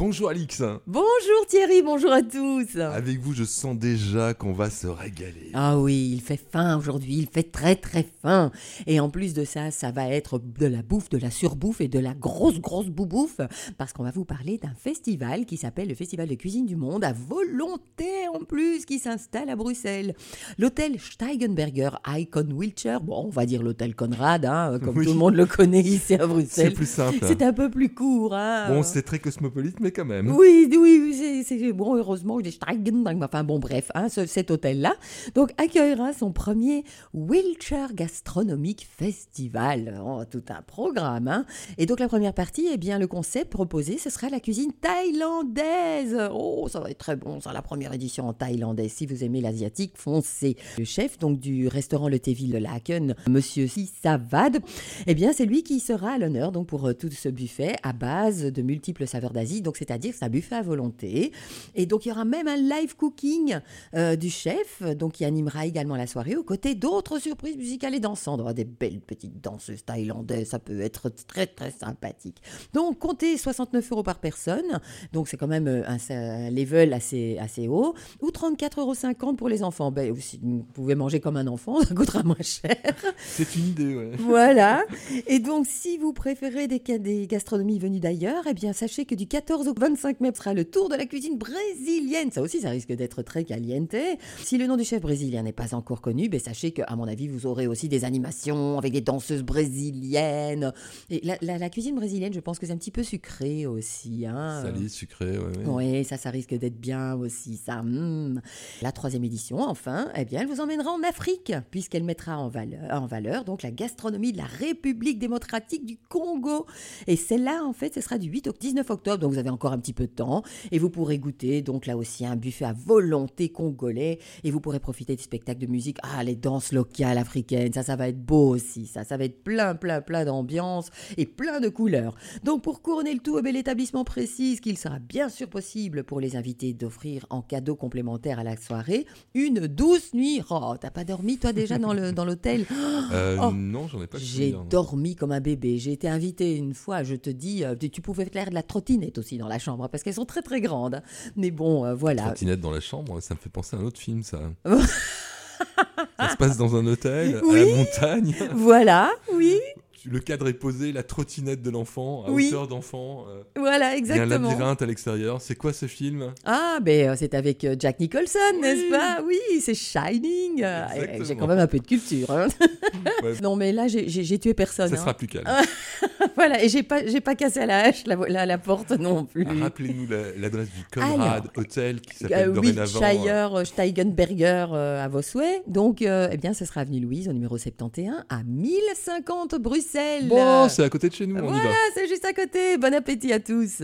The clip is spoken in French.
Bonjour Alix. Bonjour Thierry, bonjour à tous. Avec vous, je sens déjà qu'on va se régaler. Ah oui, il fait faim aujourd'hui, il fait très très faim. Et en plus de ça, ça va être de la bouffe, de la surbouffe et de la grosse grosse boubouffe. Parce qu'on va vous parler d'un festival qui s'appelle le Festival de cuisine du monde, à volonté en plus, qui s'installe à Bruxelles. L'hôtel Steigenberger Icon Wheelchair, bon, on va dire l'hôtel Conrad, hein, comme Oui. tout le monde le connaît ici à Bruxelles. C'est plus simple. C'est un peu plus court. Hein. Bon, c'est très cosmopolite, mais quand même. Oui, oui, c'est- bon, heureusement, Steigen, enfin bon, bref, hein, ce- cet hôtel-là, donc accueillera son premier Wheelchair Gastronomique Festival. Oh, tout un programme, hein. Et donc la première partie, eh bien, le concept proposé, ce sera la cuisine thaïlandaise. Oh, ça va être très bon, ça, la première édition en thaïlandais. Si vous aimez l'asiatique, foncez. Le chef, donc, du restaurant Le Théville de Laken, Monsieur Sissavad, eh bien, c'est lui qui sera à l'honneur, donc, pour euh, tout ce buffet à base de multiples saveurs d'Asie. Donc, c'est-à-dire que c'est un buffet à volonté. Et donc, il y aura même un live cooking euh, du chef, donc, qui animera également la soirée aux côtés d'autres surprises musicales et dansantes. Oh, des belles petites danseuses thaïlandaises, ça peut être très, très sympathique. Donc, comptez 69 euros par personne. Donc, c'est quand même euh, un, un level assez, assez haut. Ou 34,50 euros pour les enfants. Ben, aussi, vous pouvez manger comme un enfant, ça coûtera moins cher. C'est une idée, ouais. Voilà. Et donc, si vous préférez des, des gastronomies venues d'ailleurs, eh bien, sachez que du 14 au 25 mai sera le tour de la cuisine brésilienne. Ça aussi, ça risque d'être très caliente. Si le nom du chef brésilien n'est pas encore connu, ben, sachez qu'à mon avis, vous aurez aussi des animations avec des danseuses brésiliennes. Et la, la- la cuisine brésilienne, je pense que c'est un petit peu sucré aussi. Hein. Salé, sucré, ouais. Oui, ça, ça risque d'être bien aussi, ça. mm. La troisième édition, enfin, eh bien, elle vous emmènera en Afrique, puisqu'elle mettra en valeur, en valeur donc la gastronomie de la République démocratique du Congo. Et celle-là, en fait, ce sera du 8 au 19 octobre, donc vous avez encore un petit peu de temps, et vous pourrez goûter, donc là aussi, un buffet à volonté congolais, et vous pourrez profiter du spectacle de musique. Ah, les danses locales africaines, ça, ça va être beau aussi, ça, ça va être plein, plein, plein d'ambiance et plein de couleurs. Donc pour couronner le tout, eh bien, l'établissement précise qu'il sera bien sûr possible pour les invités d'offrir en cadeau complémentaire à la soirée une douce nuit. Oh, t'as pas dormi toi déjà dans le dans l'hôtel? Euh, Oh. non, j'en ai pas J'ai dormi comme un bébé. J'ai été invitée une fois, je te dis, euh, tu pouvais faire de la trottinette aussi dans la chambre parce qu'elles sont très très grandes. Mais bon, euh, voilà. Trottinette dans la chambre, ça me fait penser à un autre film, ça. ça se passe dans un hôtel, à Oui. la montagne. Voilà, oui, Le cadre est posé, la trottinette de l'enfant, à Oui. hauteur d'enfant. euh, voilà, Il y a un exactement. labyrinthe à l'extérieur. C'est quoi ce film? Ah, ben euh, c'est avec Jack Nicholson, Oui. n'est-ce pas? Oui, c'est Shining. Exactement. J'ai quand même un peu de culture. hein. Ouais. Non, mais là, j'ai- tué personne. Ça hein. sera plus calme. Voilà, et j'ai pas, j'ai pas cassé à la hache la, la, la porte non plus. Ah, Rappelez-nous la- l'adresse du Conrad Alors, Hotel qui Euh, s'appelle dorénavant. euh, Wiltshire euh, Steigenberger euh, à vos souhaits. Donc, euh, eh bien, ce sera avenue Louise au numéro 71 à 1050 Bruxelles. Bon, c'est à côté de chez nous, on y va. voilà, c'est juste à côté. Bon appétit à tous.